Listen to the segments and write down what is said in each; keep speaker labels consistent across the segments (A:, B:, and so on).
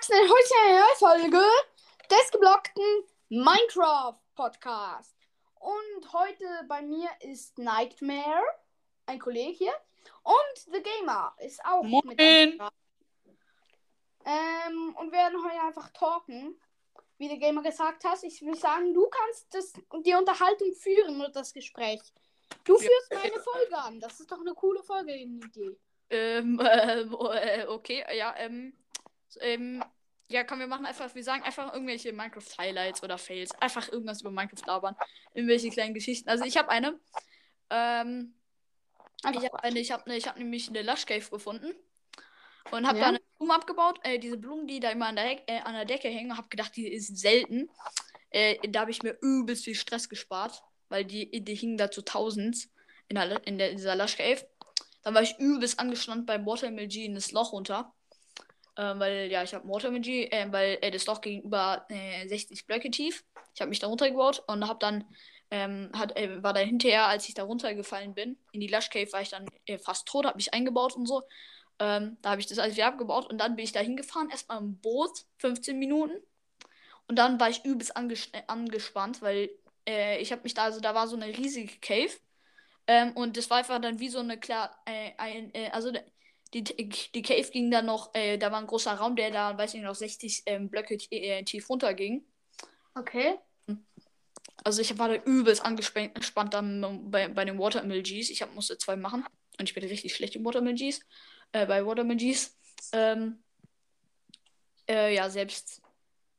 A: Eine heute eine neue Folge des geblockten Minecraft Podcast. Und heute bei mir ist Nightmare, ein Kollege hier. Und The Gamer ist auch
B: Moin.
A: mit. Ähm, und werden heute einfach talken. Wie der Gamer gesagt hat, ich will sagen, du kannst das, die Unterhaltung führen oder das Gespräch. Du
B: Ja.
A: führst meine Folge an. Das ist doch eine coole Folge-Idee.
B: Ähm, äh, äh, okay, ja, ähm, ähm, ja, komm, wir machen einfach, wir sagen einfach irgendwelche Minecraft-Highlights oder Fails. Einfach irgendwas über Minecraft labern. Irgendwelche kleinen Geschichten. Also ich habe eine, ähm, ich habe eine, ich habe ich habe nämlich eine Lush Cave gefunden. Und habe
A: Ja.
B: da eine Blume abgebaut. Äh, diese Blumen, die da immer an der, Heck, äh, an der Decke hängen, habe gedacht, die ist selten. Äh, da habe ich mir übelst viel Stress gespart, weil die, die hingen da zu tausend in, der, in der, dieser Lush Cave. Dann war ich übelst angeschnannt beim Watermill G in das Loch runter. Ähm, weil, ja, ich habe G, äh, weil äh, das Loch gegenüber äh, 60 Blöcke tief. Ich habe mich da runtergebaut und habe dann, ähm, hat, äh, war dann hinterher, als ich da runtergefallen bin, in die Lush Cave, war ich dann äh, fast tot, habe mich eingebaut und so. Ähm, da habe ich das alles wieder abgebaut und dann bin ich da hingefahren, erstmal im Boot, 15 Minuten. Und dann war ich übelst anges äh, angespannt, weil äh, ich habe mich da, also da war so eine riesige Cave. Ähm, und das war einfach dann wie so eine klar, äh, ein, äh, also die, die Cave ging dann noch, äh, da war ein großer Raum, der da, weiß ich noch, 60 ähm, Blöcke äh, tief runterging.
A: Okay.
B: Also ich war da übelst angespannt gespannt dann bei, bei den Watermill Gs. Ich hab, musste zwei machen. Und ich bin richtig schlecht im Watermill Gs. Äh, bei Watermill Gs. Ähm, äh, ja, selbst.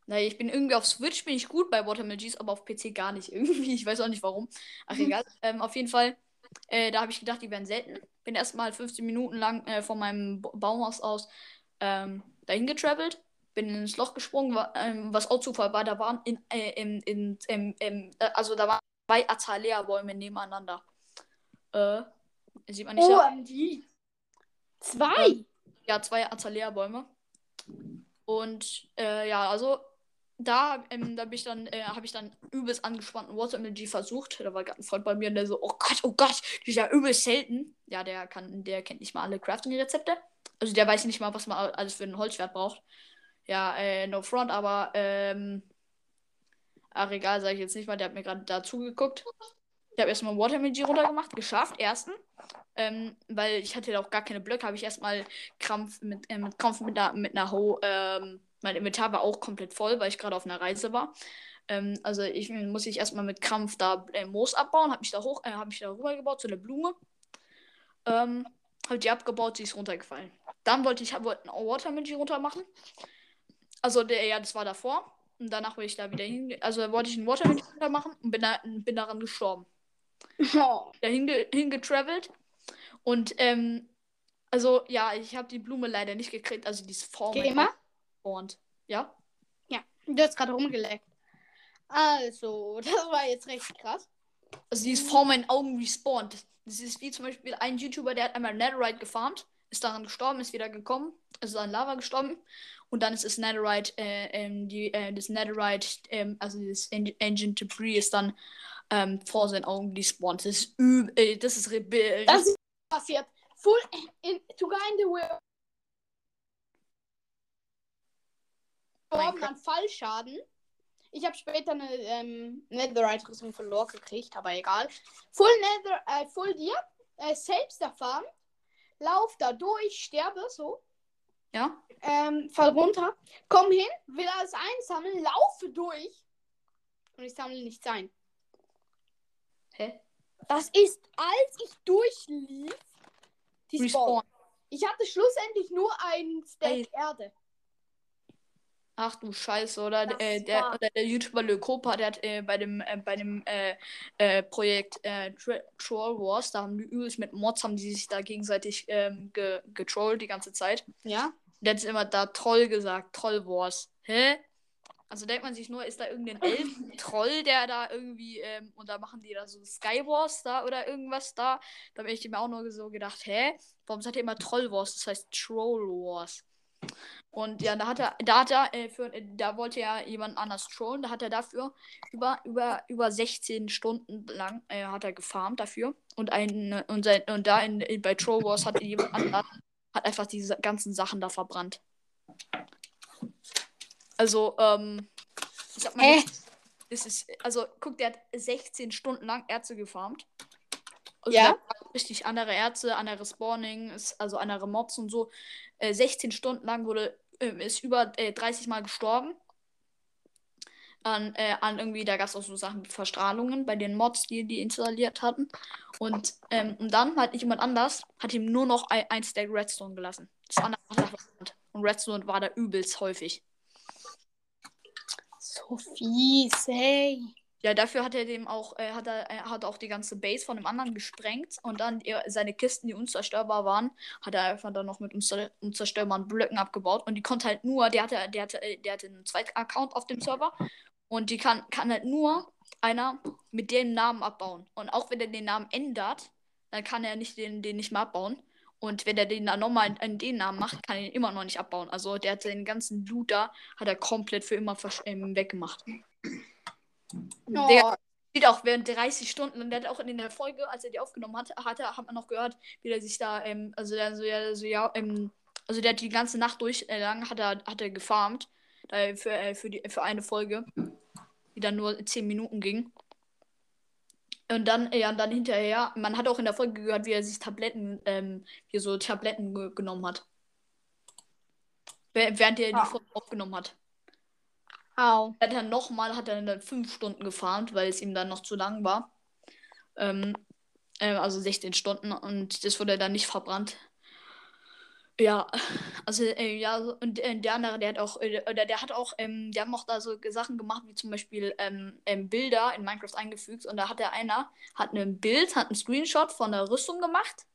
B: Naja, ich bin irgendwie auf Switch bin ich gut bei Watermill Gs, aber auf PC gar nicht irgendwie. Ich weiß auch nicht warum. Ach egal. Ähm, auf jeden Fall, äh, da habe ich gedacht, die wären selten. Bin erstmal 15 Minuten lang äh, von meinem Ba- Baumhaus aus ähm, dahin getravelt. Bin ins Loch gesprungen, wa- ähm, was auch Zufall war. Da waren in, äh, in, in, in, in, äh, also da waren zwei Azalea-Bäume nebeneinander. Äh, sieht man nicht.
A: OMG. Zwei.
B: Ja, zwei Azalea-Bäume. Und äh, ja, also da, ähm, da bin ich dann, äh, habe ich dann übelst angespannten Watermill G versucht. Da war gerade ein Freund bei mir, der so, oh Gott, oh Gott, die ist ja übelst selten. Ja, der kann, der kennt nicht mal alle Crafting-Rezepte. Also der weiß nicht mal, was man alles für ein Holzschwert braucht. Ja, äh, no front, aber ähm, ach egal, sage ich jetzt nicht mal, der hat mir gerade da zugeguckt. Ich habe erstmal Watermill G runtergemacht, geschafft, ersten. Ähm, weil ich hatte auch gar keine Blöcke, habe ich erstmal Krampf mit, äh, mit Krampf mit einer, mit einer Ho, ähm, mein Inventar war auch komplett voll, weil ich gerade auf einer Reise war. Ähm, also ich muss ich erstmal mit Krampf da äh, Moos abbauen, habe mich da hoch, äh, habe mich da rübergebaut zu der Blume. Ähm, habe die abgebaut, sie ist runtergefallen. Dann wollte ich wollte ein Watermill runter machen. Also der, ja, das war davor. Und danach bin ich da wieder hin. Also wollte ich ein Watermill runter machen und bin, da, bin daran gestorben
A: Oh.
B: da hinge hingetravelt. Und ähm, also ja, ich habe die Blume leider nicht gekriegt. Also die ist vor
A: Gamer?
B: Und ja.
A: Ja, du hast gerade rumgeleckt. Also, das war jetzt recht krass.
B: Also die ist vor meinen Augen respawned. Das ist wie zum Beispiel ein YouTuber, der hat einmal Netherite gefarmt, ist daran gestorben, ist wieder gekommen, ist an Lava gestorben. Und dann ist das Netherite, äh, ähm, die, äh, das Netherite, ähm, also das En Engine Debris ist dann ähm, vor seinen Augen despawned. Das ist üb äh, das ist re- be-
A: Das ist passiert. Full in, sogar in the world. Gestorben an Fallschaden. Ich habe später eine ähm, Netherite-Rüstung von Lore gekriegt, aber egal. Full Nether, äh, Full Dir, äh, selbst erfahren. Lauf da durch, sterbe so.
B: ja.
A: Ähm, fall runter. Komm hin, will alles einsammeln, laufe durch. Und ich sammle nichts ein.
B: Hä?
A: Das ist, als ich durchlief, die Spawn.
B: Respawn.
A: Ich hatte schlussendlich nur ein Stack
B: Ey.
A: Erde.
B: Ach du Scheiße, oder
A: Das
B: äh, der, oder der YouTuber Lekopa, der hat äh, bei dem, äh, bei dem äh, äh, Projekt äh, Tro- Troll Wars, da haben die übelst mit Mods, haben die sich da gegenseitig ähm, ge getrollt die ganze Zeit.
A: Ja?
B: Der hat immer da Troll gesagt, Troll Wars. Hä? Also denkt man sich nur, ist da irgendein Elfen-Troll, der da irgendwie, ähm, und da machen die da so Sky Wars da oder irgendwas da. Da habe ich mir auch nur so gedacht, hä? Warum sagt ihr immer Troll Wars? Das heißt Troll Wars. Und ja, da hat er, da hat er, äh, für, äh, da wollte er jemand anders trollen, da hat er dafür über, über, über 16 Stunden lang äh, hat er gefarmt dafür. Und ein, und sein, und da in, in, bei Troll Wars hat jemand anders hat einfach diese ganzen Sachen da verbrannt. Also, ähm, ich sag mal, nicht, das ist, also, guck, der hat 16 Stunden lang Erze gefarmt. Also,
A: Ja.
B: richtig andere Erze, andere Spawning, ist, also andere Mobs und so. Äh, 16 Stunden lang wurde, ähm, ist über äh, 30 Mal gestorben. An, äh, an irgendwie, da gab es auch so Sachen wie Verstrahlungen bei den Mods, die die installiert hatten. Und, ähm, und dann hat jemand anders, hat ihm nur noch ein, ein Stack Redstone gelassen. Das andere hat er. Und Redstone war da übelst häufig.
A: So fies, hey.
B: Ja, dafür hat er dem auch, äh, hat er, er hat auch die ganze Base von dem anderen gesprengt und dann ihr- seine Kisten, die unzerstörbar waren, hat er einfach dann noch mit unzer unzerstörbaren Blöcken abgebaut und die konnte halt nur, der hatte, der hatte, äh, der hatte einen zweiten Account auf dem Server und die kann, kann halt nur einer mit dem Namen abbauen. Und auch wenn er den Namen ändert, dann kann er nicht den, den nicht mehr abbauen. Und wenn er den dann nochmal in, den Namen macht, kann er ihn immer noch nicht abbauen. Also der hat den ganzen Loot da, hat er komplett für immer versch- weggemacht. Der steht auch während 30 Stunden und der hat auch in der Folge, als er die aufgenommen hat, hat, er, hat man noch gehört, wie der sich da, ähm, also der so, ja, so, ja, ähm, also der hat die ganze Nacht durch äh, lang hat er, hat er gefarmt, da, für, äh, für, die, für eine Folge, die dann nur 10 Minuten ging. Und dann, ja, und dann hinterher, man hat auch in der Folge gehört, wie er sich Tabletten, ähm, wie er so Tabletten ge genommen hat. Wäh- Während er
A: Ah.
B: die Folge aufgenommen hat.
A: Au.
B: hat er nochmal, hat er dann fünf Stunden gefarmt, weil es ihm dann noch zu lang war. Ähm, äh, also 16 Stunden und das wurde dann nicht verbrannt. Ja, also äh, ja, und äh, der andere, der hat auch, äh, oder der hat auch, ähm, die haben auch da so Sachen gemacht, wie zum Beispiel ähm, ähm, Bilder in Minecraft eingefügt und da hat der einer, hat ein Bild, hat einen Screenshot von der Rüstung gemacht,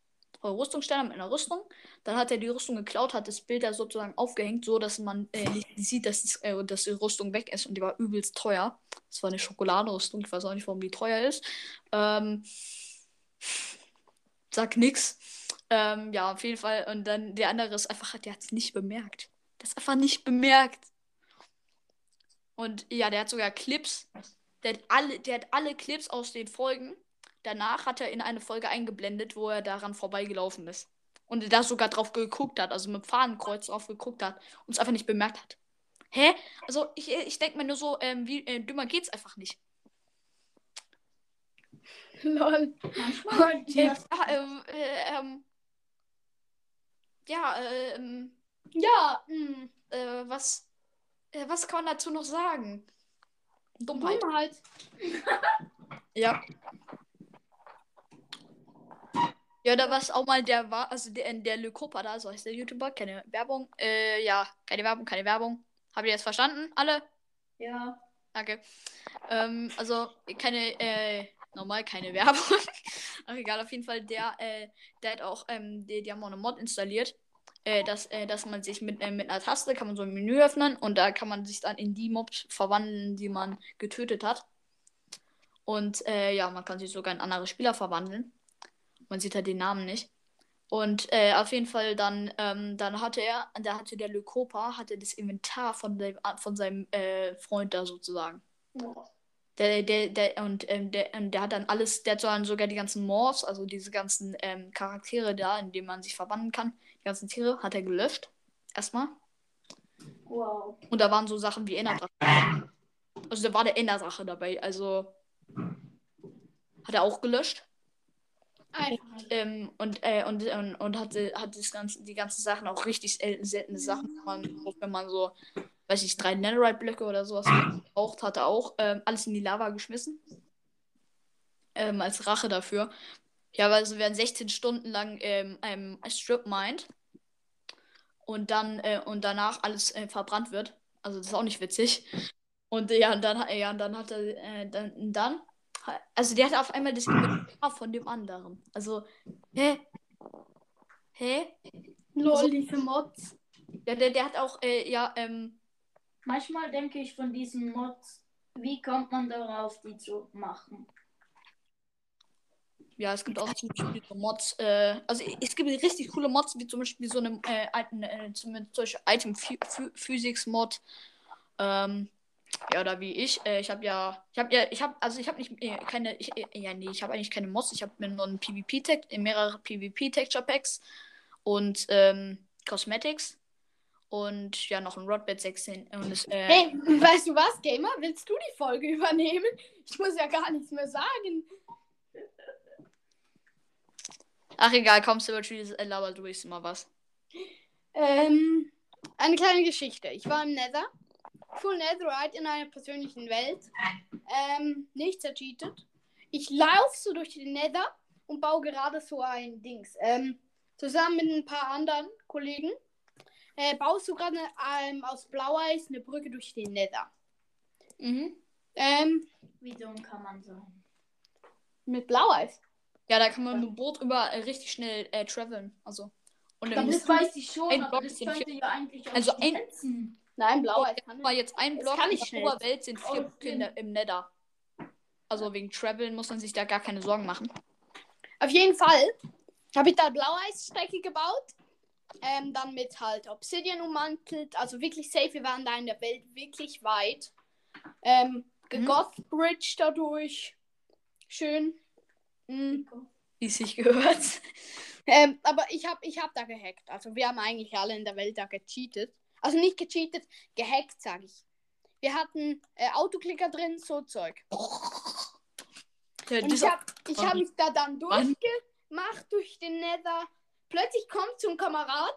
B: von der Rüstungssteller mit einer Rüstung, dann hat er die Rüstung geklaut, hat das Bild da sozusagen aufgehängt, so dass man äh, sieht, dass, es, äh, dass die Rüstung weg ist und die war übelst teuer. Das war eine Schokoladenrüstung, ich weiß auch nicht, warum die teuer ist. Ähm, sag nix. Ähm, ja, auf jeden Fall. Und dann der andere ist einfach, der hat es nicht bemerkt. Der ist einfach nicht bemerkt. Und ja, der hat sogar Clips. Der hat alle, der hat alle Clips aus den Folgen. Danach hat er in eine Folge eingeblendet, wo er daran vorbeigelaufen ist. Und da sogar drauf geguckt hat, also mit Fahnenkreuz drauf geguckt hat und es einfach nicht bemerkt hat. Hä? Also ich, ich denke mir nur so, ähm, wie äh, dümmer geht's einfach nicht.
A: Lol. Und
B: Äh, ähm, äh, ähm, ja, ähm,
A: ja, hm,
B: äh, was, äh, was kann man dazu noch sagen? Dummheit.
A: Dummheit.
B: Ja. Ja, da war es auch mal der war, also der, der Lykopa da, so heißt der YouTuber, keine Werbung. Äh, ja, keine Werbung, keine Werbung. Habt ihr jetzt verstanden? Alle?
C: Ja.
B: Danke. Ähm, also keine, äh, normal keine Werbung. Aber egal, auf jeden Fall, der, äh, der hat auch, ähm, die, die haben auch eine Mod installiert. Äh, dass, äh, dass man sich mit, äh, mit einer Taste kann man so ein Menü öffnen und da kann man sich dann in die Mobs verwandeln, die man getötet hat. Und äh, ja, man kann sich sogar in andere Spieler verwandeln. Man sieht halt den Namen nicht. Und äh, auf jeden Fall dann, ähm, dann hatte er, da hatte der Lykopa, hatte das Inventar von, dem, von seinem äh, Freund da sozusagen.
C: Boah.
B: Der, der, der, und ähm, der, und der hat dann alles, der hat dann sogar die ganzen Morphs, also diese ganzen ähm, Charaktere da, in denen man sich verwandeln kann, die ganzen Tiere, hat er gelöscht. Erstmal.
C: Wow.
B: Und da waren so Sachen wie Enderdrache. Also da war der Enderdrache dabei, also hat er auch gelöscht.
A: Einfach.
B: Ähm, und, äh, und, und, und hatte, hat das ganze, die ganzen Sachen auch richtig sel- seltene Sachen, wenn man, wenn man so, weiß ich, drei Netherite-Blöcke oder sowas braucht, hat er auch ähm, alles in die Lava geschmissen. Ähm, als Rache dafür. Ja, weil es werden 16 Stunden lang ähm, ähm, Strip mined und dann äh, und danach alles äh, verbrannt wird. Also das ist auch nicht witzig. Und ja, und dann, ja, und dann hat er äh, dann, dann also der hat auf einmal das Inventar von dem anderen. Also, hä? Hä?
A: Lol, die für Mods.
B: Ja, der, der hat auch, äh, ja, ähm,
C: Manchmal denke ich von diesen Mods, wie kommt man darauf, die zu machen?
B: ja, es gibt auch ziemlich viele Mods. Äh, also es gibt richtig coole Mods, wie zum Beispiel so eine äh, Item, äh, zum Beispiel Item Phy- Phy- Physics Mod. Ähm, ja, oder wie ich. Äh, ich habe ja, ich habe ja, ich habe, also ich habe nicht äh, keine, ich, äh, ja, nee, ich habe eigentlich keine Mods. Ich habe mir nur ein PvP Tech, mehrere PvP Texture Packs und ähm, Cosmetics. Und ja, noch ein Rodbed 16. Und es, äh,
A: Hey, weißt du was, Gamer? Willst du die Folge übernehmen? Ich muss ja gar nichts mehr sagen.
B: Ach egal, kommst du über Trees, äh, laber du ich mal was.
A: Ähm, eine kleine Geschichte. Ich war im Nether. Full Netherite in einer persönlichen Welt. Ähm, nichts ercheatet. Ich laufe so durch den Nether und baue gerade so ein Dings. Ähm, zusammen mit ein paar anderen Kollegen. Äh, baust du gerade ähm, aus Blaueis eine Brücke durch den Nether.
B: Mhm.
A: Ähm,
C: Wie dumm kann man sein?
A: mit Blaueis.
B: Ja, da kann man mit dem Boot über äh, richtig schnell äh, traveln. Also. Und dann
C: Das weiß ich schon,
B: ein
C: aber
B: Block
C: das könnte ja eigentlich auch
B: Also
C: schon
B: ein-.
A: Nein, Blaueis
B: du
A: kann
B: mal jetzt ein Block
A: kann
B: in
A: ich
B: der
A: schnell.
B: Oberwelt sind vier
C: Oh,
B: Blöcke in der, im Nether. Also wegen Traveln muss man sich da gar keine Sorgen machen.
A: Auf jeden Fall habe ich da Blaueisstrecke gebaut. Ähm, dann mit halt Obsidian ummantelt. Also wirklich safe. Wir waren da in der Welt wirklich weit. Ähm, gegoth Bridge dadurch. Schön. Mhm.
B: Wie es sich gehört.
A: Ähm, aber ich habe ich hab da gehackt. Also wir haben eigentlich alle in der Welt da gecheatet. Also nicht gecheatet, gehackt, sage ich. Wir hatten äh, Autoklicker drin, so Zeug.
B: Ja,
A: Und ich habe ich hab mich da dann durchgemacht durch den Nether. Plötzlich kommt so ein Kamerad,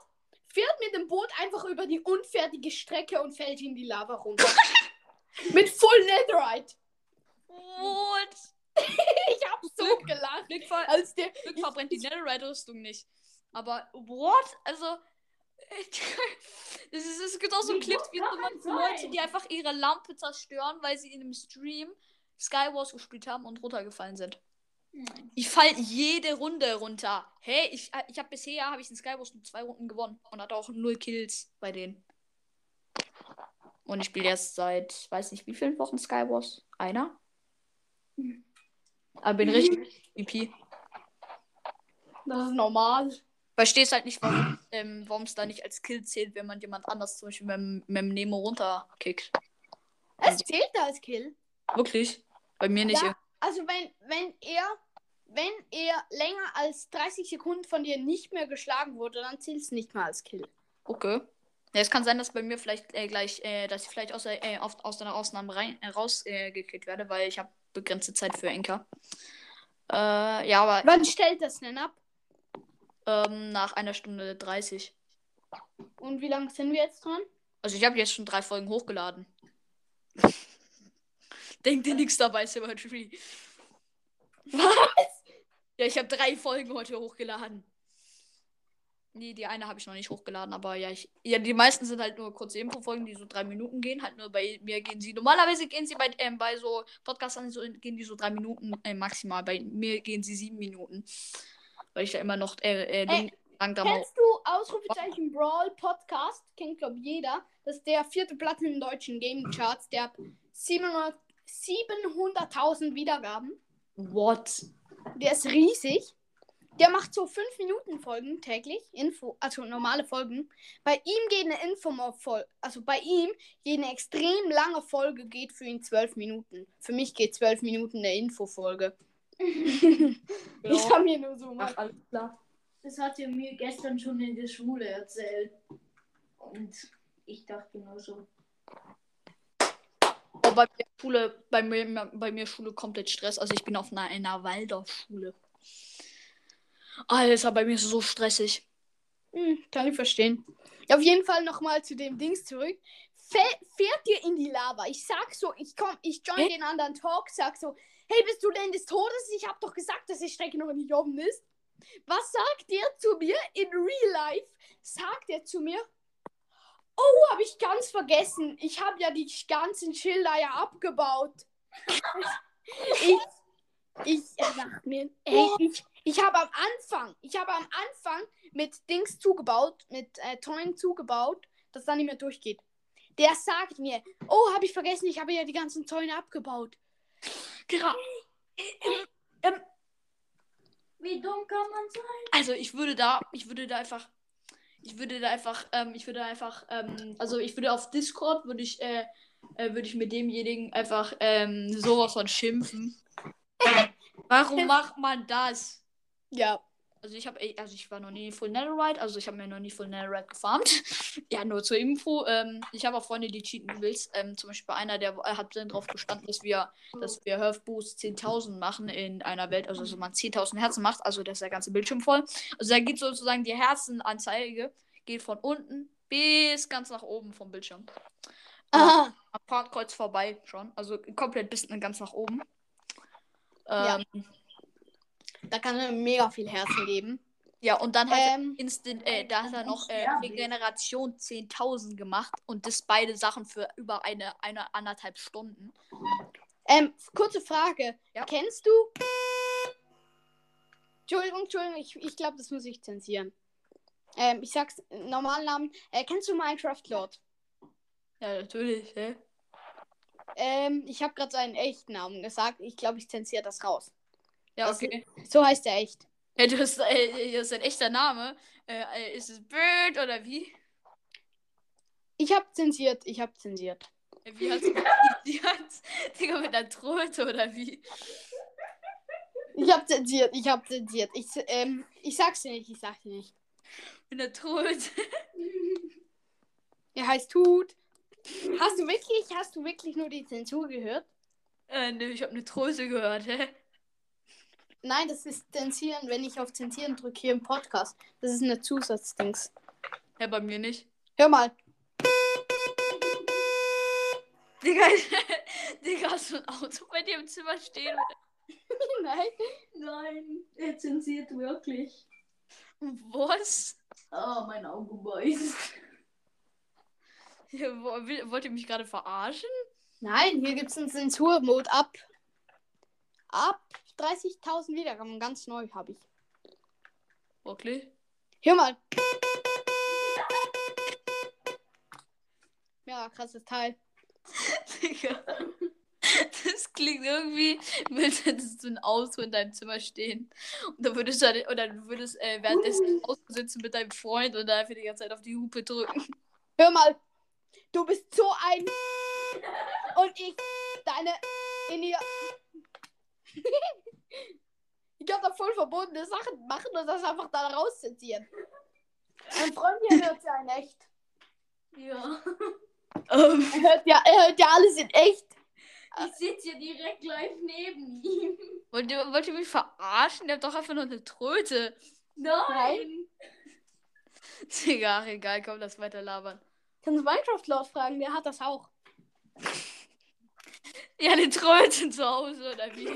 A: fährt mit dem Boot einfach über die unfertige Strecke und fällt in die Lava runter. mit Full Netherite.
B: What?
A: Ich hab so gelacht.
B: Glück, ver
A: Als der,
B: Glück verbrennt die Netherite-Rüstung nicht. Aber, what? Also, es, ist, es gibt auch so Clips, wie so Leute, die einfach ihre Lampe zerstören, weil sie in einem Stream Skywars gespielt haben und runtergefallen sind.
C: Nein.
B: Ich fall jede Runde runter. Hey, ich, äh, ich habe bisher habe ich in Skywars nur zwei Runden gewonnen und hatte auch null Kills bei denen. Und ich spiele jetzt seit, weiß nicht wie vielen Wochen Skywars. Einer? Aber bin richtig EP.
A: das ist normal.
B: Verstehst halt nicht, warum ähm, es da nicht als Kill zählt, wenn man jemand anders zum Beispiel mit, dem- mit dem Nemo runterkickt.
A: Es zählt als Kill.
B: Wirklich? Bei mir nicht.
A: Ja, also wenn, wenn er wenn er länger als 30 Sekunden von dir nicht mehr geschlagen wurde, dann zählt es nicht mehr als Kill.
B: Okay. Ja, es kann sein, dass bei mir vielleicht äh, gleich, äh, dass ich vielleicht aus, der, äh, auf, aus einer Ausnahme rein, äh, rausgekickt äh, werde, weil ich habe begrenzte Zeit für Enker. Äh, ja, aber
A: Wann stellt das denn ab?
B: Ähm, nach einer Stunde 30.
A: Und wie lange sind wir jetzt dran?
B: Also ich habe jetzt schon drei Folgen hochgeladen. Denk dir nichts dabei, Silver Tree.
A: Was?
B: Ja, ich habe drei Folgen heute hochgeladen. Nee, die eine habe ich noch nicht hochgeladen, aber ja, ich. Ja, die meisten sind halt nur kurze Info-Folgen, die so drei Minuten gehen. Halt nur bei mir gehen sie. Normalerweise gehen sie bei, ähm, bei so Podcastern so, gehen die so drei Minuten äh, maximal. Bei mir gehen sie sieben Minuten. Weil ich da immer noch äh, äh, langsam
A: Kennst du Ausrufezeichen Brawl Podcast? Kennt, glaube jeder. Das ist der vierte Platz in den deutschen Gaming Charts. Der hat 700 700.000 Wiedergaben.
B: What?
A: Der ist riesig. Der macht so 5 Minuten Folgen täglich. Info, also normale Folgen. Bei ihm geht eine Info Folge. Also bei ihm geht eine extrem lange Folge, geht für ihn 12 Minuten. Für mich geht 12 Minuten eine Infofolge. Ich habe mir nur so mal.
B: Ach, alles klar.
C: Das hat er mir gestern schon in der Schule erzählt. Und ich dachte nur so.
B: Oh, bei mir Schule, bei mir, bei mir Schule komplett Stress. Also ich bin auf einer, einer Waldorfschule. Alter, bei mir ist es so stressig.
A: Hm, kann ich verstehen. Auf jeden Fall nochmal zu dem Dings zurück. Fäh- fährt ihr in die Lava? Ich sag so, ich komm, ich join
B: Hä?
A: den anderen Talk, sag so, hey, bist du denn des Todes? Ich hab doch gesagt, dass die Strecke noch nicht offen ist. Was sagt der zu mir in Real Life? Sagt er zu mir, oh, habe ich ganz vergessen. Ich habe ja die ganzen Schilder ja abgebaut. ich, ich er sagt mir, ey, ich, ich habe am Anfang, ich habe am Anfang mit Dings zugebaut, mit äh, Toyen zugebaut, dass dann nicht mehr durchgeht. Der sagt mir, oh, habe ich vergessen, ich habe ja die ganzen Zäune abgebaut.
B: Gerade.
C: Wie dumm kann man sein?
B: Also ich würde da, ich würde da einfach, ich würde da einfach, ähm, ich würde einfach, ähm, also ich würde auf Discord würde ich, äh, äh, würde ich mit demjenigen einfach ähm, sowas von schimpfen. Warum macht man das?
A: Ja.
B: Also ich habe, also ich war noch nie Full Netherite, also ich habe mir noch nie Full Netherite gefarmt. ja, nur zur Info. Ähm, ich habe auch Freunde, die cheaten willst. Ähm, zum Beispiel einer, der äh, hat dann drauf gestanden, dass wir, dass wir Health Boost 10.000 machen in einer Welt, also dass man 10.000 Herzen macht, also das ist der ganze Bildschirm voll. Also da geht sozusagen die Herzenanzeige geht von unten bis ganz nach oben vom Bildschirm.
A: Aha.
B: Am Fahrtkreuz vorbei schon, also komplett bis ganz nach oben.
A: Ja. Da kann er mega viel Herzen geben.
B: Ja, und dann hat
A: Ähm,
B: er Instant, äh, da hat er noch äh, Regeneration 10.000 gemacht und das beide Sachen für über eine, eine anderthalb Stunden.
A: Ähm, kurze Frage.
B: Ja.
A: Kennst du. Entschuldigung, Entschuldigung, ich, ich glaube, das muss ich zensieren. Ähm, ich sag's normalen Namen. Äh, kennst du Minecraft Lord?
B: Ja, natürlich, hä?
A: Ähm, ich habe gerade seinen echten Namen gesagt. Ich glaube, ich zensiere das raus.
B: Ja,
A: Das-
B: okay.
A: So heißt er echt.
B: Ja, du hast, äh, das ist ein echter Name. Äh, ist es Bird oder wie?
A: Ich habe zensiert, ich habe zensiert.
B: Wie hat's die hat, Digga, mit einer Tröte oder wie?
A: Ich habe zensiert, ich habe zensiert. Ich, ähm, ich sag's dir nicht, ich sag's dir nicht.
B: Mit einer Tröte.
A: Er heißt Hut. Hast du wirklich, hast du wirklich nur die Zensur gehört?
B: Äh, ne, ich habe eine Tröte gehört, hä?
A: Nein, das ist Zensieren, wenn ich auf Zensieren drücke hier im Podcast. Das ist eine Zusatzdings.
B: Ja, bei mir nicht.
A: Hör mal.
B: Digga, Digga, hast du ein Auto bei dir im Zimmer stehen?
A: Nein.
C: Nein, er zensiert wirklich.
B: Was?
C: Oh, mein Auge beißt.
B: Ja, wo, will, wollt ihr mich gerade verarschen?
A: Nein, hier gibt es einen Zensurmode ab. Ab 30.000 Wiedergaben. Ganz neu habe ich.
B: Wirklich?
A: Hör mal. Ja, krasses Teil.
B: Digga. Das klingt irgendwie, als hättest du ein Auto in deinem Zimmer stehen. Und dann würdest du, halt- oder du würdest äh, währenddessen im Auto sitzen mit deinem Freund und dann einfach die ganze Zeit auf die Hupe drücken.
A: Hör mal. Du bist so ein. Und ich. Deine. In ihr. ich kann da voll verbotene Sachen machen und das einfach da rauszensieren. Mein Freund hier hört ja in echt.
C: Ja.
B: Ähm,
A: Er hört ja, er hört ja alles in echt.
C: Ich sitze ja direkt live neben ihm.
B: wollt, ihr, wollt ihr mich verarschen? Ihr habt doch einfach nur eine Tröte.
C: Nein.
B: Digga, ach, egal, komm, lass weiter labern.
A: Kannst du Minecraft Lord fragen, der hat das auch.
B: Ja, eine Tröte zu Hause, oder wie?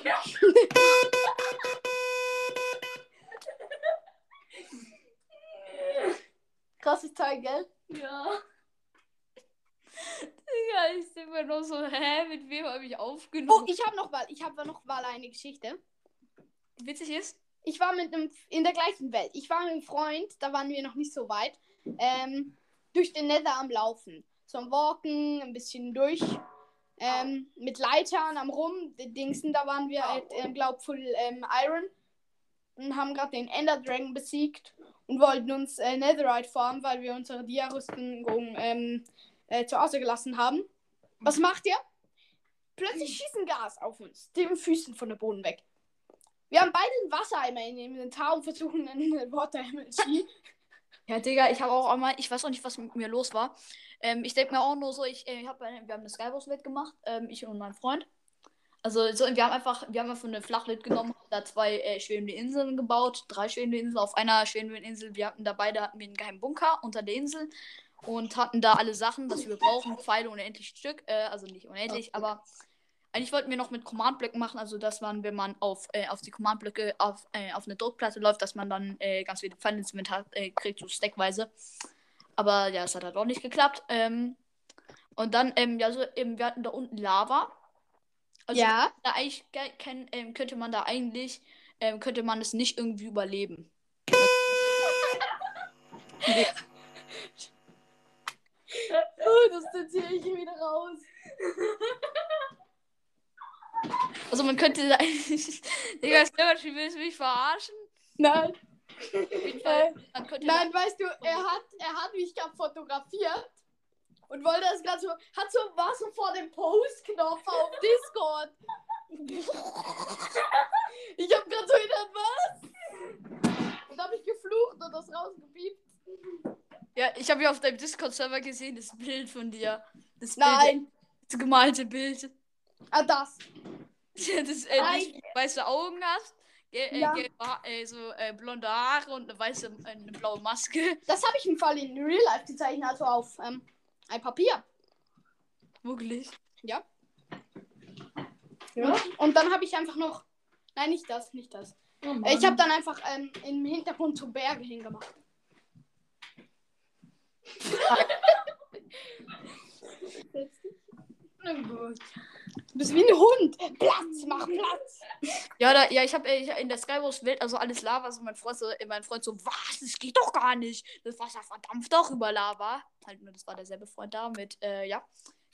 A: Krasses Teil, gell?
C: Ja.
B: Digga, ich denke mir nur so, hä, mit wem habe ich
A: Oh,
B: aufgenommen?
A: ich habe noch mal, ich habe noch mal eine Geschichte.
B: Witzig ist,
A: Ich war mit einem in der gleichen Welt. Ich war mit einem Freund, da waren wir noch nicht so weit, ähm, durch den Nether am Laufen. So am Walken, ein bisschen durch. Ähm, mit Leitern am Rum, die Dingsen, da waren wir, halt, ähm, glaub, full ähm, Iron. Und haben gerade den Ender Dragon besiegt und wollten uns äh, Netherite farmen, weil wir unsere Dia-Rüstung ähm, äh, zu Hause gelassen haben. Was macht ihr? Plötzlich schießen Gas auf uns, den Füßen von der Boden weg. Wir haben beide einen Wassereimer in dem Inventar und versuchen einen Water MLG.
B: Ja, Digga, ich habe auch einmal, ich weiß auch nicht, was mit mir los war. Ähm, ich denke mir auch nur so, ich, äh, ich hab, eine- wir haben eine Skywars-Welt gemacht, ähm, ich und mein Freund. Also so, wir haben einfach, wir haben einfach eine Flachwelt genommen, da zwei äh, schwebende Inseln gebaut, drei schwebende Inseln. Auf einer schwebenden Insel, wir hatten da beide hatten wir einen geheimen Bunker unter der Insel und hatten da alle Sachen, was wir brauchen, Pfeile unendlich Stück, äh, also nicht unendlich, aber eigentlich wollten wir noch mit Command-Blöcken machen, also dass man, wenn man auf, äh, auf die Command-Blöcke auf, äh, auf eine Druckplatte läuft, dass man dann äh, ganz viele Pfeile ins Inventar äh, kriegt, so stackweise. Aber ja, es hat halt auch nicht geklappt. Ähm, und dann, ähm, ja, so, eben, wir hatten da unten Lava. Also
A: ja.
B: da eigentlich ge- ken- ähm, könnte man da eigentlich, ähm, könnte man es nicht irgendwie überleben.
A: Oh, das zensiere ich wieder raus.
B: Also man könnte da eigentlich. Digga, Silberspiel willst du mich verarschen?
A: Nein.
B: Fall, äh,
A: Nein, weißt du, er hat, er hat mich gerade fotografiert und wollte das gerade so, hat so, war so vor dem Post-Knopf auf Discord. ich hab gerade so gedacht, was? Und habe
B: ich geflucht und das rausgepiept. Ja, ich habe ja auf deinem Discord-Server gesehen, das Bild von dir. Das Bild, Das gemalte Bild.
A: Ah, das.
B: das, äh,
A: Nein.
B: weiße Augen hast Ge äh,
A: Ja.
B: Ha- äh, so äh, blonde Haare und eine weiße, eine blaue Maske.
A: Das habe ich im Fall in Real Life gezeichnet, also auf ähm, ein Papier.
B: Wirklich.
A: Ja.
C: Ja?
A: Und dann habe ich einfach noch. Nein, nicht das, nicht das.
C: Oh
A: Äh. Ich habe dann einfach ähm, im Hintergrund so Berge hingemacht.
C: Na gut.
A: Du bist wie ein Hund. Platz, mach Platz.
B: Ja, da, ja, ich habe äh, in der Skywars Welt also alles Lava. So mein Freund so, äh, mein Freund so, was? Das geht doch gar nicht. Das Wasser verdampft doch über Lava. Halt nur, das war derselbe Freund da mit, äh, ja,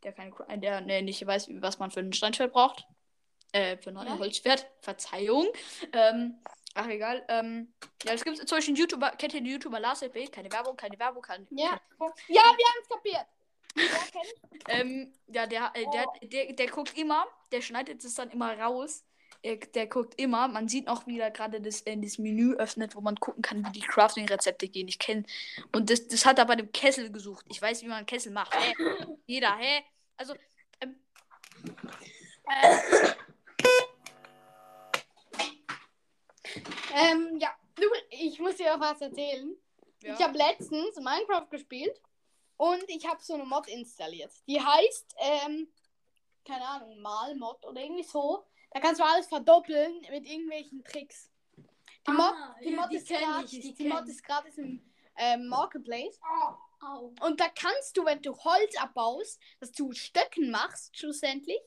B: der keine, der nee, nicht weiß, was man für ein Steinschwert braucht. Äh, für ein
A: Ja.
B: Holzschwert. Verzeihung. Ähm, ach egal. Ähm, ja, es gibt zum Beispiel einen YouTuber, kennt ihr den YouTuber Lars LP? Keine Werbung, keine Werbung, keine.
A: Ja. Ja, wir haben es kapiert.
B: Ähm, ja, der, äh, der, der, der guckt immer, der schneidet es dann immer raus. Er, der guckt immer, man sieht auch wieder gerade das, äh, das Menü öffnet, wo man gucken kann, wie die Crafting-Rezepte gehen. Ich kenne. Und das, das hat er bei dem Kessel gesucht. Ich weiß, wie man einen Kessel macht. Hä? Jeder, hä? Also, ähm,
A: Ähm, ja. Ich muss dir auch was erzählen.
B: ja.
A: Ich habe letztens Minecraft gespielt und ich habe so eine Mod installiert. Die heißt, ähm, keine Ahnung, Malmod oder irgendwie so. Da kannst du alles verdoppeln mit irgendwelchen Tricks. Die Mod,
C: Ah,
A: die Mod
C: die
A: ist
C: kenn
A: gratis.
C: ich, die
A: Die Mod ist gratis im ähm, Marketplace.
C: Au, au.
A: Und da kannst du, wenn du Holz abbaust, dass du Stöcken machst, schlussendlich.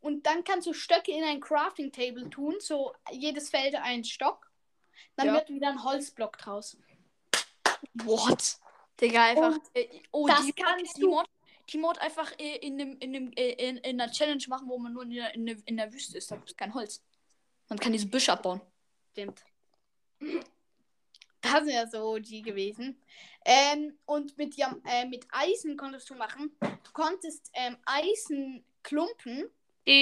A: Und dann kannst du Stöcke in ein Crafting Table tun, so jedes Feld ein Stock. Dann
B: Ja.
A: wird wieder ein Holzblock draus.
B: What? Digga, einfach. Äh, oh,
A: das
B: die,
A: kannst
B: die Mod, die Mod einfach äh, in, dem, in, dem, äh, in, in einer Challenge machen, wo man nur in der, in der, in der Wüste ist. Da gibt es kein Holz. Man kann diese Büsche abbauen.
A: Stimmt. Das sind ja so die gewesen. Ähm, und mit, äh, mit Eisen konntest du machen. Du konntest ähm, Eisenklumpen in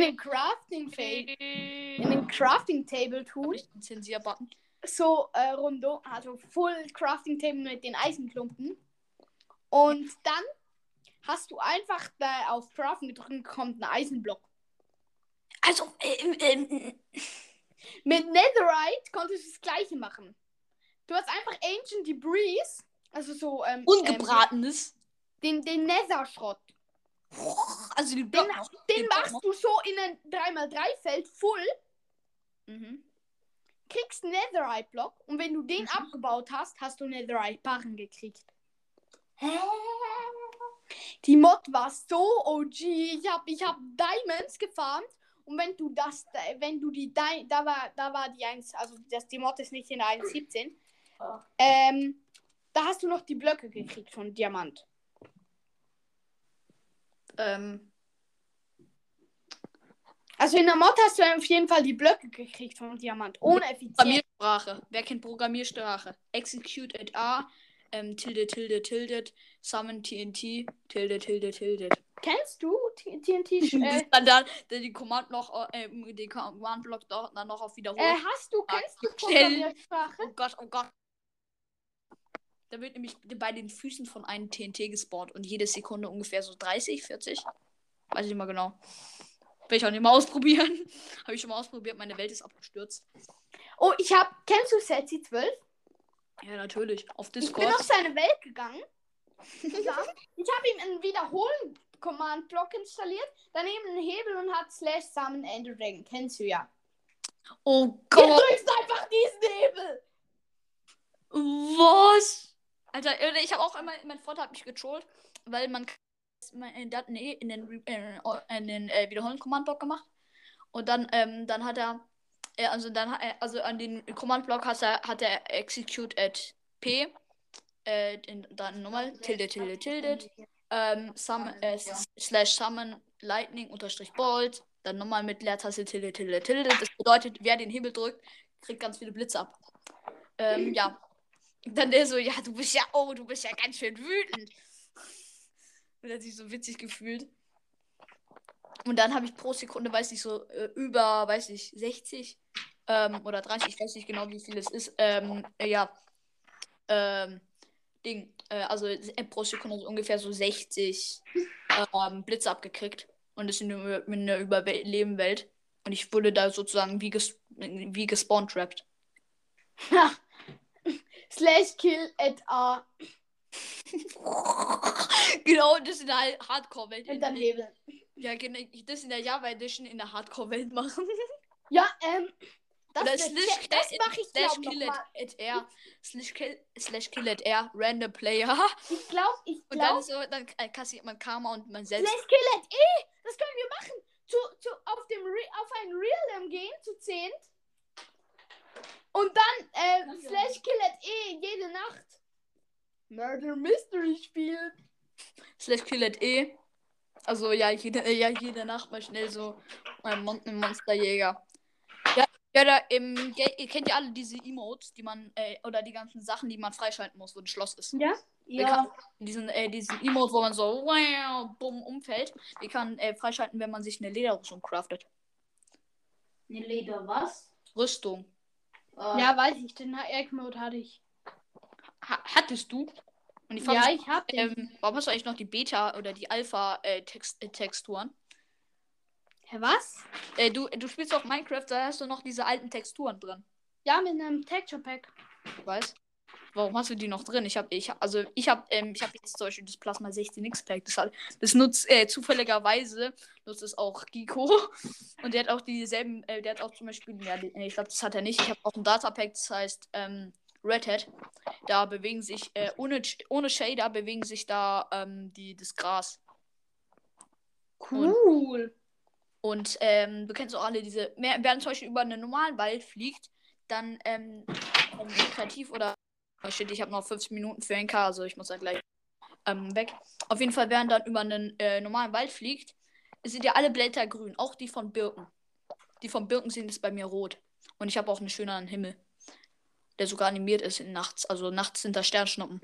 A: den Crafting Fa- in den Crafting Table tun.
B: Zensierbutton.
A: So äh, rundo, also Full Crafting Table mit den Eisenklumpen. Und dann hast du einfach da auf Crafting gedrückt und kommt ein Eisenblock.
B: Also, ähm, ähm,
A: Mit Netherite konntest du das gleiche machen. Du hast einfach Ancient Debris, also so ähm,
B: ungebratenes.
A: Ähm, den, den Nether-Schrott.
B: Also
A: Den,
B: Block.
A: den machst du so in ein 3x3-Feld full,
B: Mhm.
A: Kriegst einen Netherite-Block und wenn du den
B: Mhm.
A: abgebaut hast, hast du Netherite-Barren gekriegt.
C: Hä?
A: Die Mod war so OG. Ich hab, ich hab Diamonds gefarmt und wenn du das, wenn du die, Di da war, da war die 1, also das, die Mod ist nicht in der 1.17,
C: Oh.
A: ähm, da hast du noch die Blöcke gekriegt von Diamant.
B: Ähm,
A: Also in der Mod hast du auf jeden Fall die Blöcke gekriegt von Diamant. Ohne Effizienz.
B: Programmiersprache. Wer kennt Programmiersprache? Execute at A, ähm, tilde, tilde, tildet, summon TNT, tilde, tilde, tildet.
A: Kennst du TNT? Äh,
B: dann, dann, dann die Command noch, äh, den Command Block dann noch auf Wiederholen.
A: äh, hast du, kennst du Programmiersprache?
B: Oh Gott, oh Gott. Da wird nämlich bei den Füßen von einem TNT gespawnt und jede Sekunde ungefähr so 30, 40. Weiß ich nicht mal genau. Will ich auch nicht mal ausprobieren. Habe ich schon mal ausprobiert, meine Welt ist abgestürzt.
A: Oh, ich hab, kennst du Setzi 12?
B: Ja, natürlich. Auf
A: Ich bin
B: Discord.
A: auf seine Welt gegangen. Ich habe ihm einen Wiederholen-Command-Block installiert, daneben einen Hebel und hat Slash Summon Ender Dragon. Kennst du ja.
B: Oh
A: Du
B: Gott.
A: drückst einfach diesen Hebel.
B: Was? Alter, äh, ich habe auch einmal, mein Freund hat mich getrollt, weil man in, dat- nee, in den, äh, in den äh, wiederholen Command Block gemacht. Und dann ähm, dann hat er äh, also dann er- also an den Command Block hat er hat er execute at p äh, in, dann nochmal tilde tilde tilde ähm, sum, äh, slash summon lightning unterstrich bolt dann nochmal mit Leertaste tilde tilde tilde. Das bedeutet wer den Hebel drückt kriegt ganz viele Blitze ab. Ähm, ja. Dann der so, ja, du bist ja, oh, du bist ja ganz schön wütend. Und er hat sich so witzig gefühlt. Und dann habe ich pro Sekunde, weiß ich, so äh, über, weiß ich, 60 ähm, oder 30, ich weiß nicht genau, wie viel es ist, ähm, äh, ja, ähm, Ding, äh, also äh, pro Sekunde so ungefähr so 60 ähm, Blitze abgekriegt und ist in eine, in eine Überlebenwelt. Und ich wurde da sozusagen wie, ges wie gespawnt trapped.
A: Slash kill at A.
B: genau, das in der Hardcore-Welt.
A: Und dann Hebel.
B: Ja, genau, das in der Java Edition in der Hardcore-Welt machen.
A: Ja, ähm. Das,
B: Oder slash,
A: das mache ich
B: slash
A: glaub,
B: kill at, air. Slash kill, slash kill at air. Random Player.
A: Ich glaube, ich
B: Und dann so, dann äh, kassiert man Karma und man selbst.
A: Slash kill at E. Das können wir machen. Zu, zu, auf, dem Re auf ein Realm gehen, zu 10. Und dann äh, slash kill at E jede Nacht. Murder Mystery spielen.
B: Slash kill at E. Also ja, jede, äh, ja, jede Nacht mal schnell so ein Mon ein Monsterjäger. Ja, ja, da im Ga- ihr kennt ja alle diese Emotes, die man, äh, oder die ganzen Sachen, die man freischalten muss, wo ein Schloss ist.
A: Ja?
B: Wir kann, diesen, äh, diesen Emote, wo man so wow, bumm, umfällt, die kann äh, freischalten, wenn man sich eine Lederrüstung craftet.
C: Eine Leder was?
B: Rüstung.
C: Äh,
A: Ja, weiß ich. Den Egg-Mode hatte ich.
B: Ha hattest du? Und die
A: Ja, ich hab den.
B: ähm, warum hast du eigentlich noch die Beta- oder die Alpha-Texturen?
A: Hä, was?
B: Äh, du, du spielst auf Minecraft, da hast du noch diese alten Texturen drin.
A: Ja, mit einem Texture Pack.
B: Weißt Warum hast du die noch drin? Ich habe, ich hab, also ich habe, ähm, ich habe jetzt zum Beispiel das Plasma 16 X Pack. Das, hat, das nutzt äh, zufälligerweise nutzt es auch Giko und der hat auch dieselben, äh, der hat auch zum Beispiel, ja, nee, ich glaube, das hat er nicht. Ich habe auch ein Data Pack, das heißt ähm, Red Hat. Da bewegen sich äh, ohne ohne Shader bewegen sich da ähm, die das Gras. Und
A: Cool.
B: und ähm, du kennst auch alle diese, wer- während zum Beispiel über einen normalen Wald fliegt, dann ähm, kreativ oder oh shit, ich habe noch 50 Minuten für NK, also ich muss dann gleich ähm, weg. Auf jeden Fall, während dann über einen äh, normalen Wald fliegt, sind ja alle Blätter grün, auch die von Birken. Die von Birken sind es bei mir rot. Und ich habe auch einen schöneren Himmel, der sogar animiert ist in nachts. Also nachts sind da Sternschnuppen.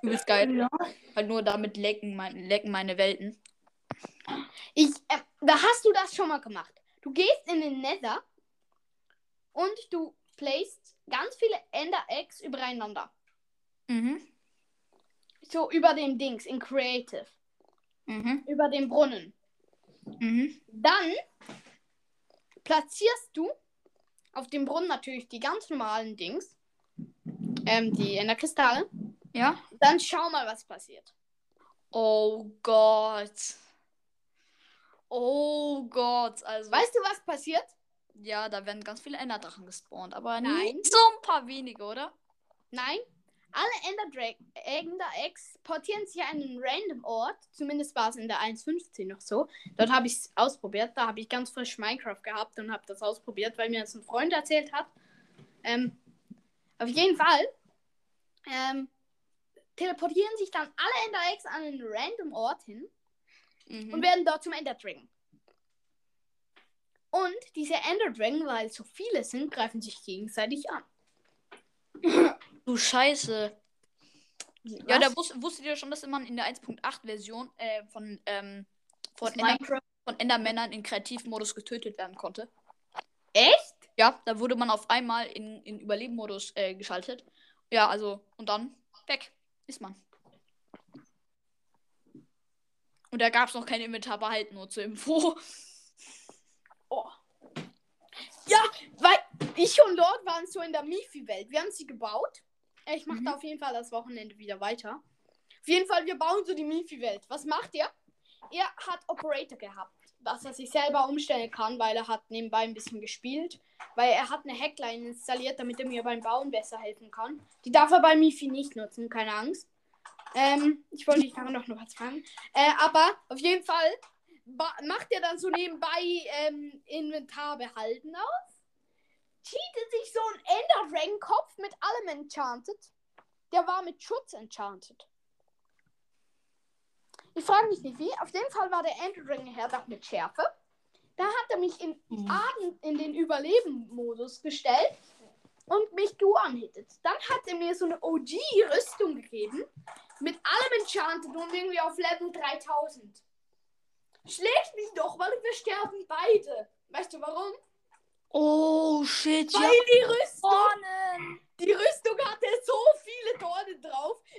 B: Übelst geil.
A: Ja.
B: Halt nur damit lecken, mein, lecken meine Welten.
A: Ich, äh, da hast du das schon mal gemacht. Du gehst in den Nether und du placed ganz viele Ender Eggs übereinander.
B: Mhm.
A: So über dem Dings in Creative.
B: Mhm.
A: Über dem Brunnen.
B: Mhm.
A: Dann platzierst du auf dem Brunnen natürlich die ganz normalen Dings. Ähm, die Enderkristalle.
B: Ja.
A: Dann schau mal, was passiert.
B: Oh Gott. Oh Gott. Also,
A: Weißt du, was passiert?
B: ja, da werden ganz viele Enderdrachen gespawnt, aber
A: Nein.
B: so ein paar wenige, oder?
A: Nein. Alle Ender, Ender Eggs portieren sich an einen random Ort. Zumindest war es in der 1.15 noch so. Dort habe ich es ausprobiert. Da habe ich ganz frisch Minecraft gehabt und habe das ausprobiert, weil mir das ein Freund erzählt hat. Ähm, auf jeden Fall ähm, teleportieren sich dann alle Ender Eggs an einen random Ort hin
B: Mhm.
A: und werden dort zum Ender Dragon. Und diese Ender Dragon, weil so viele sind, greifen sich gegenseitig an.
B: Du Scheiße. Ja,
A: Was?
B: da wus wusstet ihr schon, dass man in der 1.8 Version äh, von, ähm, von, Ender von Endermännern in Kreativmodus getötet werden konnte.
A: Echt?
B: Ja, da wurde man auf einmal in, in Überlebenmodus äh, geschaltet. Ja, also, und dann weg ist man. Und da gab es noch kein Inventar behalten, nur zur Info.
A: Ja, weil ich und dort waren so in der Mifi-Welt. Wir haben sie gebaut. Äh, Ich mache
B: Mhm.
A: da auf jeden Fall das Wochenende wieder weiter. Auf jeden Fall, wir bauen so die Mifi-Welt. Was macht er? Er hat Operator gehabt, dass er sich selber umstellen kann, weil er hat nebenbei ein bisschen gespielt. Weil er hat eine Hackline installiert, damit er mir beim Bauen besser helfen kann. Die darf er bei Mifi nicht nutzen, keine Angst. Ähm, ich wollte dich nachher noch was fragen. Äh, aber auf jeden Fall macht er dann so nebenbei ähm, Inventar behalten aus. Cheatet sich so ein Ender Dragon Kopf mit allem enchanted. Der war mit Schutz enchanted. Ich frage mich nicht wie. Auf jeden Fall war der Ender Dragon Herr mit Schärfe. Da hat er mich in Abend in den Überleben-Modus gestellt und mich geone-hittet. Dann hat er mir so eine OG-Rüstung gegeben. Mit allem Enchanted und irgendwie auf Level 3000. Schlägt mich doch, weil wir sterben beide. Weißt du warum?
B: Oh, shit,
A: Weil
B: ja.
A: die Rüstung, die Rüstung hatte so viel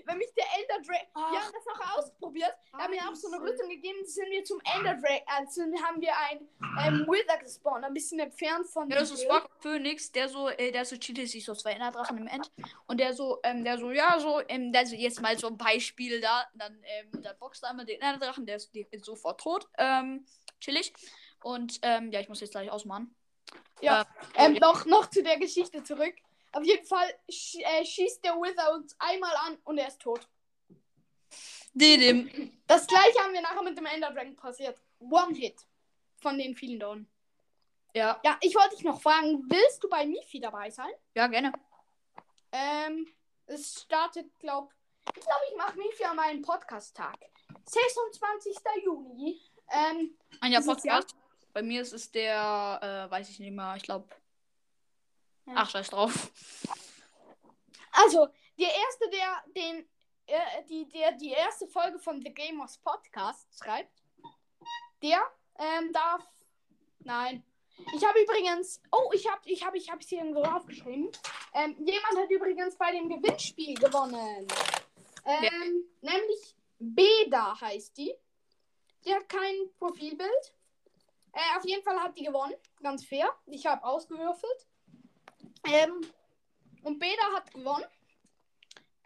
A: nämlich der Ender Dragon. Wir haben das auch ausprobiert. Da haben wir auch so eine. Rüstung gegeben. Sind wir zum Ender Dragon. Also haben wir ein ähm, Wither gespawnt. Ein bisschen entfernt von
B: Ja, das ist Spark Phoenix, der so, äh, der so cheatet sich so zwei Enderdrachen im End. Und der so, ähm, der so, ja, so, ähm, der so jetzt mal so ein Beispiel da, dann, ähm, da boxt er einmal den Enderdrachen, der ist, die ist sofort tot. Ähm, chillig. Und, ähm, ja, ich muss jetzt gleich ausmachen.
A: Ja.
B: Äh,
A: Ähm, noch, noch zu der Geschichte zurück. Auf jeden Fall sch äh, schießt der Wither uns einmal an und er ist tot.
B: dem.
A: Das gleiche haben wir nachher mit dem Ender Dragon passiert. One Hit. Von den vielen Down.
B: Ja,
A: Ja, ich wollte dich noch fragen, willst du bei Mifi dabei sein?
B: ja, gerne.
A: Ähm, es startet, glaub ich glaube, ich mache Mifi an meinen Podcast-Tag. 26. Juni. Ähm,
B: Ein Jahr
A: Dieses Jahr?
B: Bei mir ist es der, äh, weiß ich nicht mehr, ich glaube.
A: Ja.
B: Ach, scheiß drauf.
A: also, der erste, der den, äh, die, der die erste Folge von The Gamers Podcast schreibt, der ähm, darf. Nein. Ich habe übrigens. Oh, ich habe ich habe ich habe es hier irgendwo aufgeschrieben. Ähm, jemand hat übrigens bei dem Gewinnspiel gewonnen. Ähm, nämlich Beda heißt die. Die hat kein Profilbild. Äh, auf jeden Fall hat die gewonnen. Ganz fair. Ich habe ausgewürfelt. Ähm, und Beda hat gewonnen.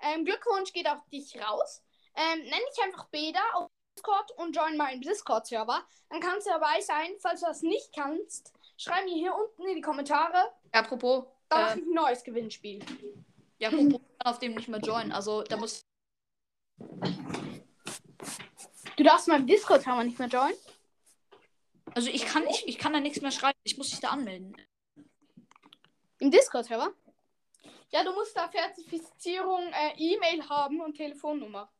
A: Ähm, Glückwunsch geht auf dich raus. Ähm, nenn dich einfach Beda auf Discord und join meinen Discord-Server. Dann kannst du dabei sein. Falls du das nicht kannst, schreib mir hier unten in die Kommentare.
B: Apropos,
A: Da mache
B: äh,
A: ich ein neues Gewinnspiel.
B: ja, apropos, kann auf dem nicht mehr joinen. Also, da muss.
A: Du darfst meinen Discord-Server nicht mehr joinen.
B: Also, ich kann, ich, ich kann da nichts mehr schreiben. Ich muss dich da anmelden.
A: Im Discord-Server? Ja, du musst da Zertifizierung, äh, E-Mail haben und Telefonnummer.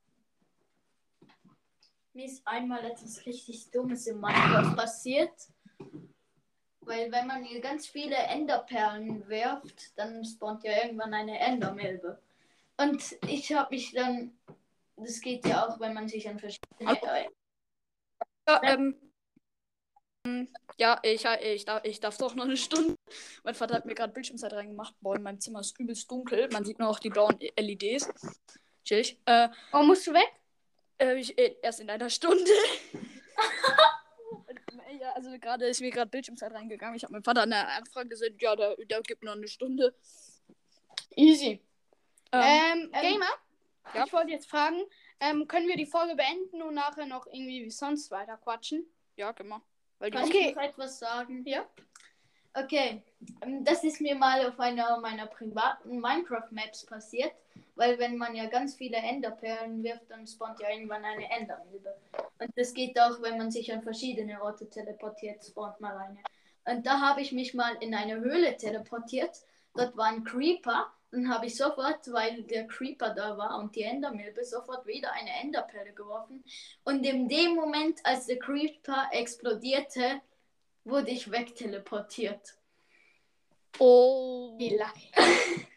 C: Mir ist einmal etwas richtig Dummes in Minecraft passiert. Weil wenn man hier ganz viele Enderperlen wirft, dann spawnt ja irgendwann eine Endermilbe. Und ich habe mich dann, das geht ja auch, wenn man sich an verschiedene...
B: Ja, ähm. Ja, ich, ich, darf, ich darf doch noch eine Stunde. Mein Vater hat mir gerade Bildschirmzeit reingemacht. Boah, in meinem Zimmer ist übelst dunkel. Man sieht nur noch die blauen LEDs. Chillig. Äh,
A: Oh, musst du weg?
B: äh, ich, äh, erst in einer Stunde. ja, also gerade ist mir gerade Bildschirmzeit reingegangen. Ich habe meinem Vater eine Anfrage gesehen. Ja, der, der gibt noch eine Stunde.
A: Easy.
B: Ähm,
A: Ähm,
C: ähm,
A: Gamer,
B: ja?
A: ich wollte jetzt fragen, ähm, können wir die Folge beenden und nachher noch irgendwie wie sonst weiter quatschen?
B: ja, genau. Weil
C: Kann
A: Okay.
C: ich noch etwas sagen?
A: Ja.
C: Okay, ähm, das ist mir mal auf einer meiner privaten Minecraft-Maps passiert, weil wenn man ja ganz viele Enderperlen wirft, dann spawnt ja irgendwann eine Endermilbe. Und das geht auch, wenn man sich an verschiedene Orte teleportiert, spawnt mal eine. Und da habe ich mich mal in eine Höhle teleportiert. Dort war ein Creeper. Dann habe ich sofort, weil der Creeper da war und die Endermilbe, sofort wieder eine Enderperle geworfen. Und in dem Moment, als der Creeper explodierte, wurde ich wegteleportiert.
B: Oh.
A: Wie lucky.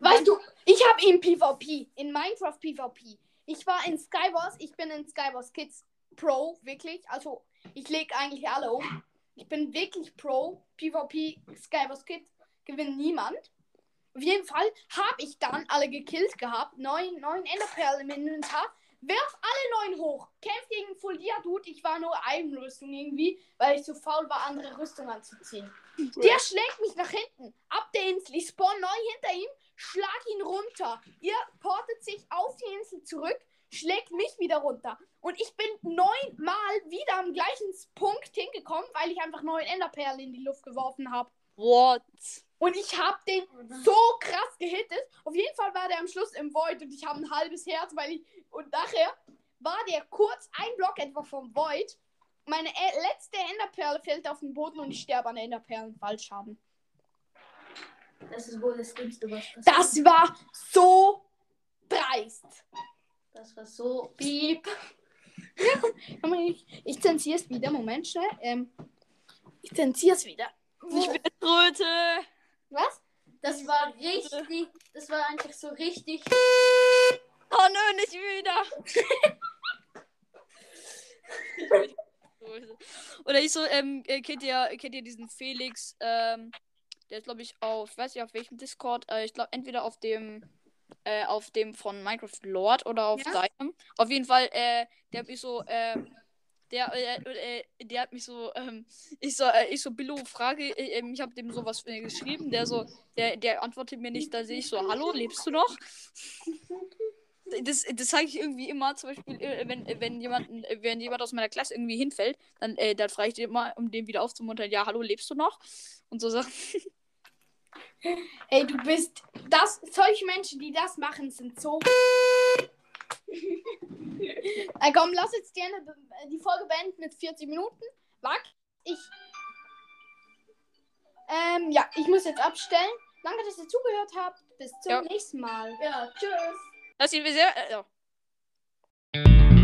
A: weißt du, ich habe in PvP, in Minecraft PvP. Ich war in Skywars, ich bin in Skywars Kids Pro, wirklich. Also, ich lege eigentlich alle um. Ich bin wirklich Pro. PvP, Skywars Kids gewinnt niemand. Auf jeden Fall habe ich dann alle gekillt gehabt. Neun, neun Enderperlen im Inventar. Werf alle neun hoch. Kämpf gegen Folia Dude. Ich war nur Eisenrüstung irgendwie, weil ich zu faul war, andere Rüstung anzuziehen. Der schlägt mich nach hinten. Ab der Insel. Ich spawn neu hinter ihm, schlag ihn runter. Ihr portet sich auf die Insel zurück, schlägt mich wieder runter. Und ich bin neunmal wieder am gleichen Punkt hingekommen, weil ich einfach neun Enderperlen in die Luft geworfen habe.
B: What?
A: Und ich habe den so krass gehittet. Auf jeden Fall war der am Schluss im Void und ich habe ein halbes Herz, weil ich. Und nachher war der kurz ein Block etwa vom Void. Meine e letzte Enderperle fällt auf den Boden und ich sterbe an Enderperlen-Fallschaden.
C: Das ist wohl das Dümmste, was passiert.
A: Das war so dreist.
C: das war so piep.
A: Ich, ich zensiere es wieder. Moment, schnell. Ähm, ich zensiere es wieder.
B: Ich bin Röte.
A: Was?
C: Das war richtig, das war einfach so richtig.
B: Oh nö, nicht wieder. Oder ich so, ähm, äh, kennt ihr, kennt ihr diesen Felix, ähm, der ist glaube ich auf, ich weiß nicht auf welchem Discord, äh, ich glaube entweder auf dem, Äh, auf dem von Minecraft Lord oder auf
A: Ja.
B: deinem. Auf jeden Fall, äh, der hat mich so, äh, der, äh, äh, der hat mich so, ähm, ich so, äh, ich so, Billo, Frage, äh, ähm, ich habe dem sowas geschrieben, der so, der, der antwortet mir nicht, da sehe ich so, hallo, lebst du noch? Das, das sage ich irgendwie immer, zum Beispiel, äh, wenn, äh, wenn, jemanden, äh, wenn jemand aus meiner Klasse irgendwie hinfällt, dann, äh, dann frage ich den immer, um den wieder aufzumuntern, ja, hallo, lebst du noch? Und so Sachen.
A: Ey, du bist. Das, solche Menschen, die das machen, sind so. Ey, komm, lass jetzt gerne die Folge beenden mit 40 Minuten. Wag, ich. Ähm, ja, ich muss jetzt abstellen. Danke, dass ihr zugehört habt. Bis zum
B: Ja.
A: nächsten Mal.
C: Ja, tschüss.
B: Das sehen wir sehr. Äh, ja.